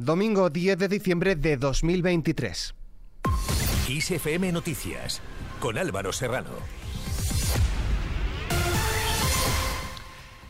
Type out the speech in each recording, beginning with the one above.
Domingo 10 de diciembre de 2023. ISFM Noticias con Álvaro Serrano.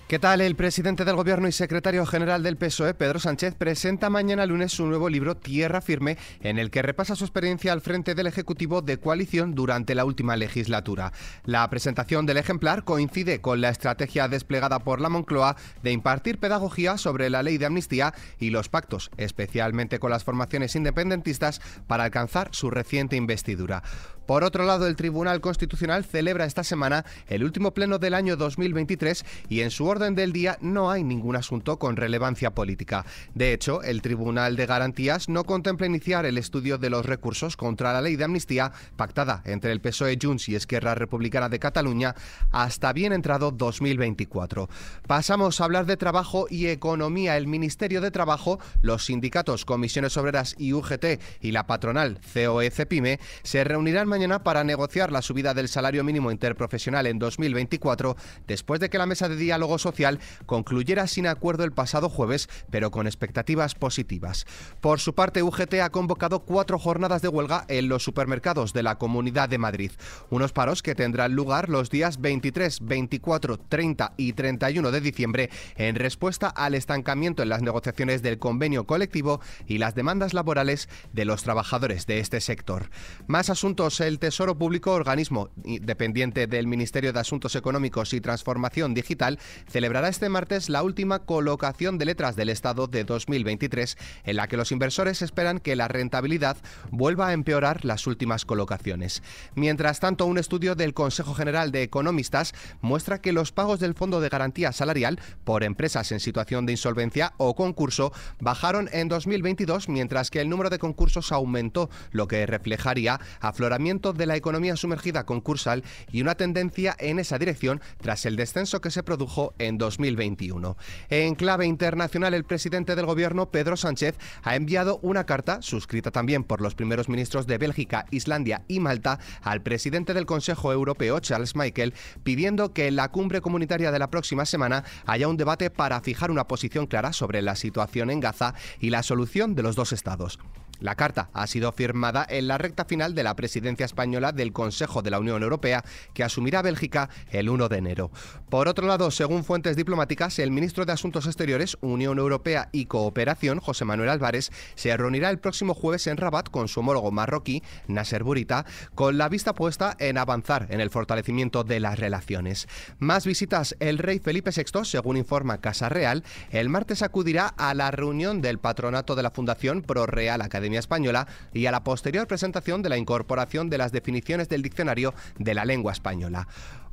¿Qué tal? El presidente del Gobierno y secretario general del PSOE, Pedro Sánchez, presenta mañana lunes su nuevo libro Tierra Firme, en el que repasa su experiencia al frente del Ejecutivo de coalición durante la última legislatura. La presentación del ejemplar coincide con la estrategia desplegada por la Moncloa de impartir pedagogía sobre la ley de amnistía y los pactos, especialmente con las formaciones independentistas, para alcanzar su reciente investidura. Por otro lado, el Tribunal Constitucional celebra esta semana el último pleno del año 2023 y en su orden del día no hay ningún asunto con relevancia política. De hecho, el Tribunal de Garantías no contempla iniciar el estudio de los recursos contra la ley de amnistía pactada entre el PSOE Junts y Esquerra Republicana de Cataluña hasta bien entrado 2024. Pasamos a hablar de trabajo y economía. El Ministerio de Trabajo, los sindicatos, comisiones obreras y UGT y la patronal COE-CEPIME se reunirán mañana para negociar la subida del salario mínimo interprofesional en 2024, después de que la mesa de diálogo social concluyera sin acuerdo el pasado jueves, pero con expectativas positivas. Por su parte, UGT ha convocado cuatro jornadas de huelga en los supermercados de la Comunidad de Madrid. Unos paros que tendrán lugar los días 23, 24, 30 y 31 de diciembre en respuesta al estancamiento en las negociaciones del convenio colectivo y las demandas laborales de los trabajadores de este sector. Más asuntos el Tesoro Público, organismo dependiente del Ministerio de Asuntos Económicos y Transformación Digital, celebrará este martes la última colocación de letras del Estado de 2023, en la que los inversores esperan que la rentabilidad vuelva a empeorar las últimas colocaciones. Mientras tanto, un estudio del Consejo General de Economistas muestra que los pagos del Fondo de Garantía Salarial por empresas en situación de insolvencia o concurso bajaron en 2022, mientras que el número de concursos aumentó, lo que reflejaría afloramiento de la economía sumergida concursal y una tendencia en esa dirección tras el descenso que se produjo en 2021. En clave internacional, el presidente del gobierno, Pedro Sánchez, ha enviado una carta, suscrita también por los primeros ministros de Bélgica, Islandia y Malta, al presidente del Consejo Europeo, Charles Michael, pidiendo que en la cumbre comunitaria de la próxima semana haya un debate para fijar una posición clara sobre la situación en Gaza y la solución de los dos estados. La carta ha sido firmada en la recta final de la presidencia española del Consejo de la Unión Europea, que asumirá Bélgica el 1 de enero. Por otro lado, según fuentes diplomáticas, el ministro de Asuntos Exteriores, Unión Europea y Cooperación, José Manuel Álvarez, se reunirá el próximo jueves en Rabat con su homólogo marroquí, Nasser Burita, con la vista puesta en avanzar en el fortalecimiento de las relaciones. Más visitas, el rey Felipe VI, según informa Casa Real, el martes acudirá a la reunión del patronato de la Fundación Pro Real Academia Española y a la posterior presentación de la incorporación de las definiciones del diccionario de la lengua española.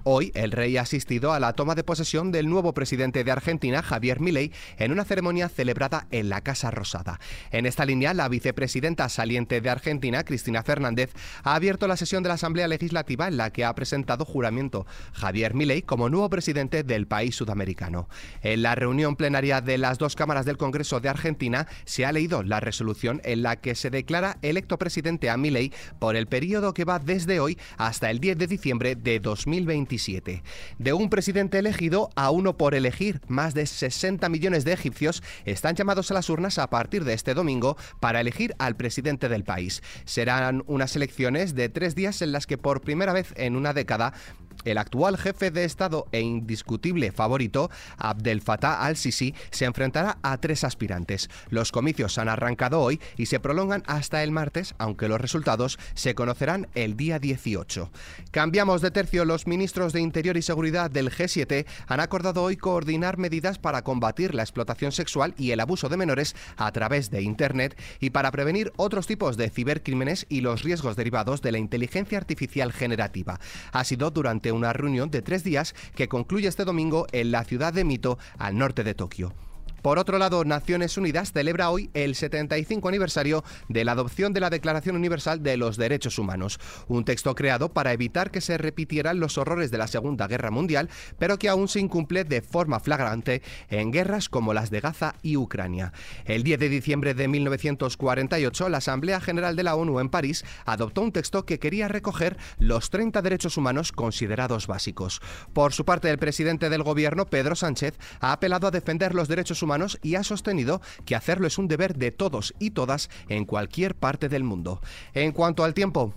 Hoy el rey ha asistido a la toma de posesión del nuevo presidente de Argentina, Javier Milei, en una ceremonia celebrada en la Casa Rosada. En esta línea, la vicepresidenta saliente de Argentina, Cristina Fernández, ha abierto la sesión de la Asamblea Legislativa en la que ha presentado juramento Javier Milei como nuevo presidente del país sudamericano. En la reunión plenaria de las dos cámaras del Congreso de Argentina se ha leído la resolución en la que se declara electo presidente a Milei por el periodo que va desde hoy hasta el 10 de diciembre de 2021. De un presidente elegido a uno por elegir, más de 60 millones de egipcios están llamados a las urnas a partir de este domingo para elegir al presidente del país. Serán unas elecciones de tres días en las que por primera vez en una década el actual jefe de Estado e indiscutible favorito, Abdel Fattah al-Sisi, se enfrentará a tres aspirantes. Los comicios han arrancado hoy y se prolongan hasta el martes, aunque los resultados se conocerán el día 18. Cambiamos de tercio. Los ministros de Interior y Seguridad del G7 han acordado hoy coordinar medidas para combatir la explotación sexual y el abuso de menores a través de Internet y para prevenir otros tipos de cibercrímenes y los riesgos derivados de la inteligencia artificial generativa. Ha sido una reunión de tres días que concluye este domingo en la ciudad de Mito, al norte de Tokio. Por otro lado, Naciones Unidas celebra hoy el 75 aniversario de la adopción de la Declaración Universal de los Derechos Humanos, un texto creado para evitar que se repitieran los horrores de la Segunda Guerra Mundial, pero que aún se incumple de forma flagrante en guerras como las de Gaza y Ucrania. El 10 de diciembre de 1948, la Asamblea General de la ONU en París adoptó un texto que quería recoger los 30 derechos humanos considerados básicos. Por su parte, el presidente del gobierno, Pedro Sánchez, ha apelado a defender los derechos humanos y ha sostenido que hacerlo es un deber de todos y todas en cualquier parte del mundo. En cuanto al tiempo,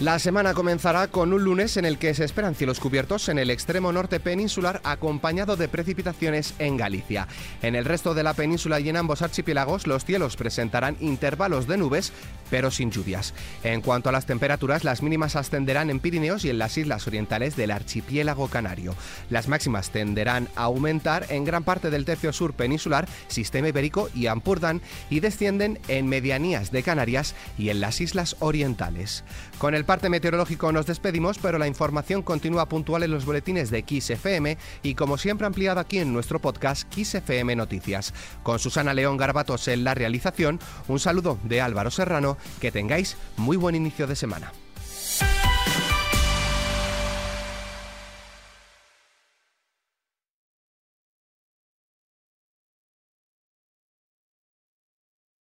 la semana comenzará con un lunes en el que se esperan cielos cubiertos en el extremo norte peninsular acompañado de precipitaciones en Galicia. En el resto de la península y en ambos archipiélagos los cielos presentarán intervalos de nubes pero sin lluvias. En cuanto a las temperaturas, las mínimas ascenderán en Pirineos y en las islas orientales del archipiélago canario. Las máximas tenderán a aumentar en gran parte del tercio sur peninsular, sistema ibérico y Ampurdán y descienden en medianías de Canarias y en las islas orientales. Con el parte meteorológico nos despedimos, pero la información continúa puntual en los boletines de Kiss FM y como siempre ampliada aquí en nuestro podcast Kiss FM Noticias. Con Susana León Garbatos en la realización, un saludo de Álvaro Serrano, que tengáis muy buen inicio de semana.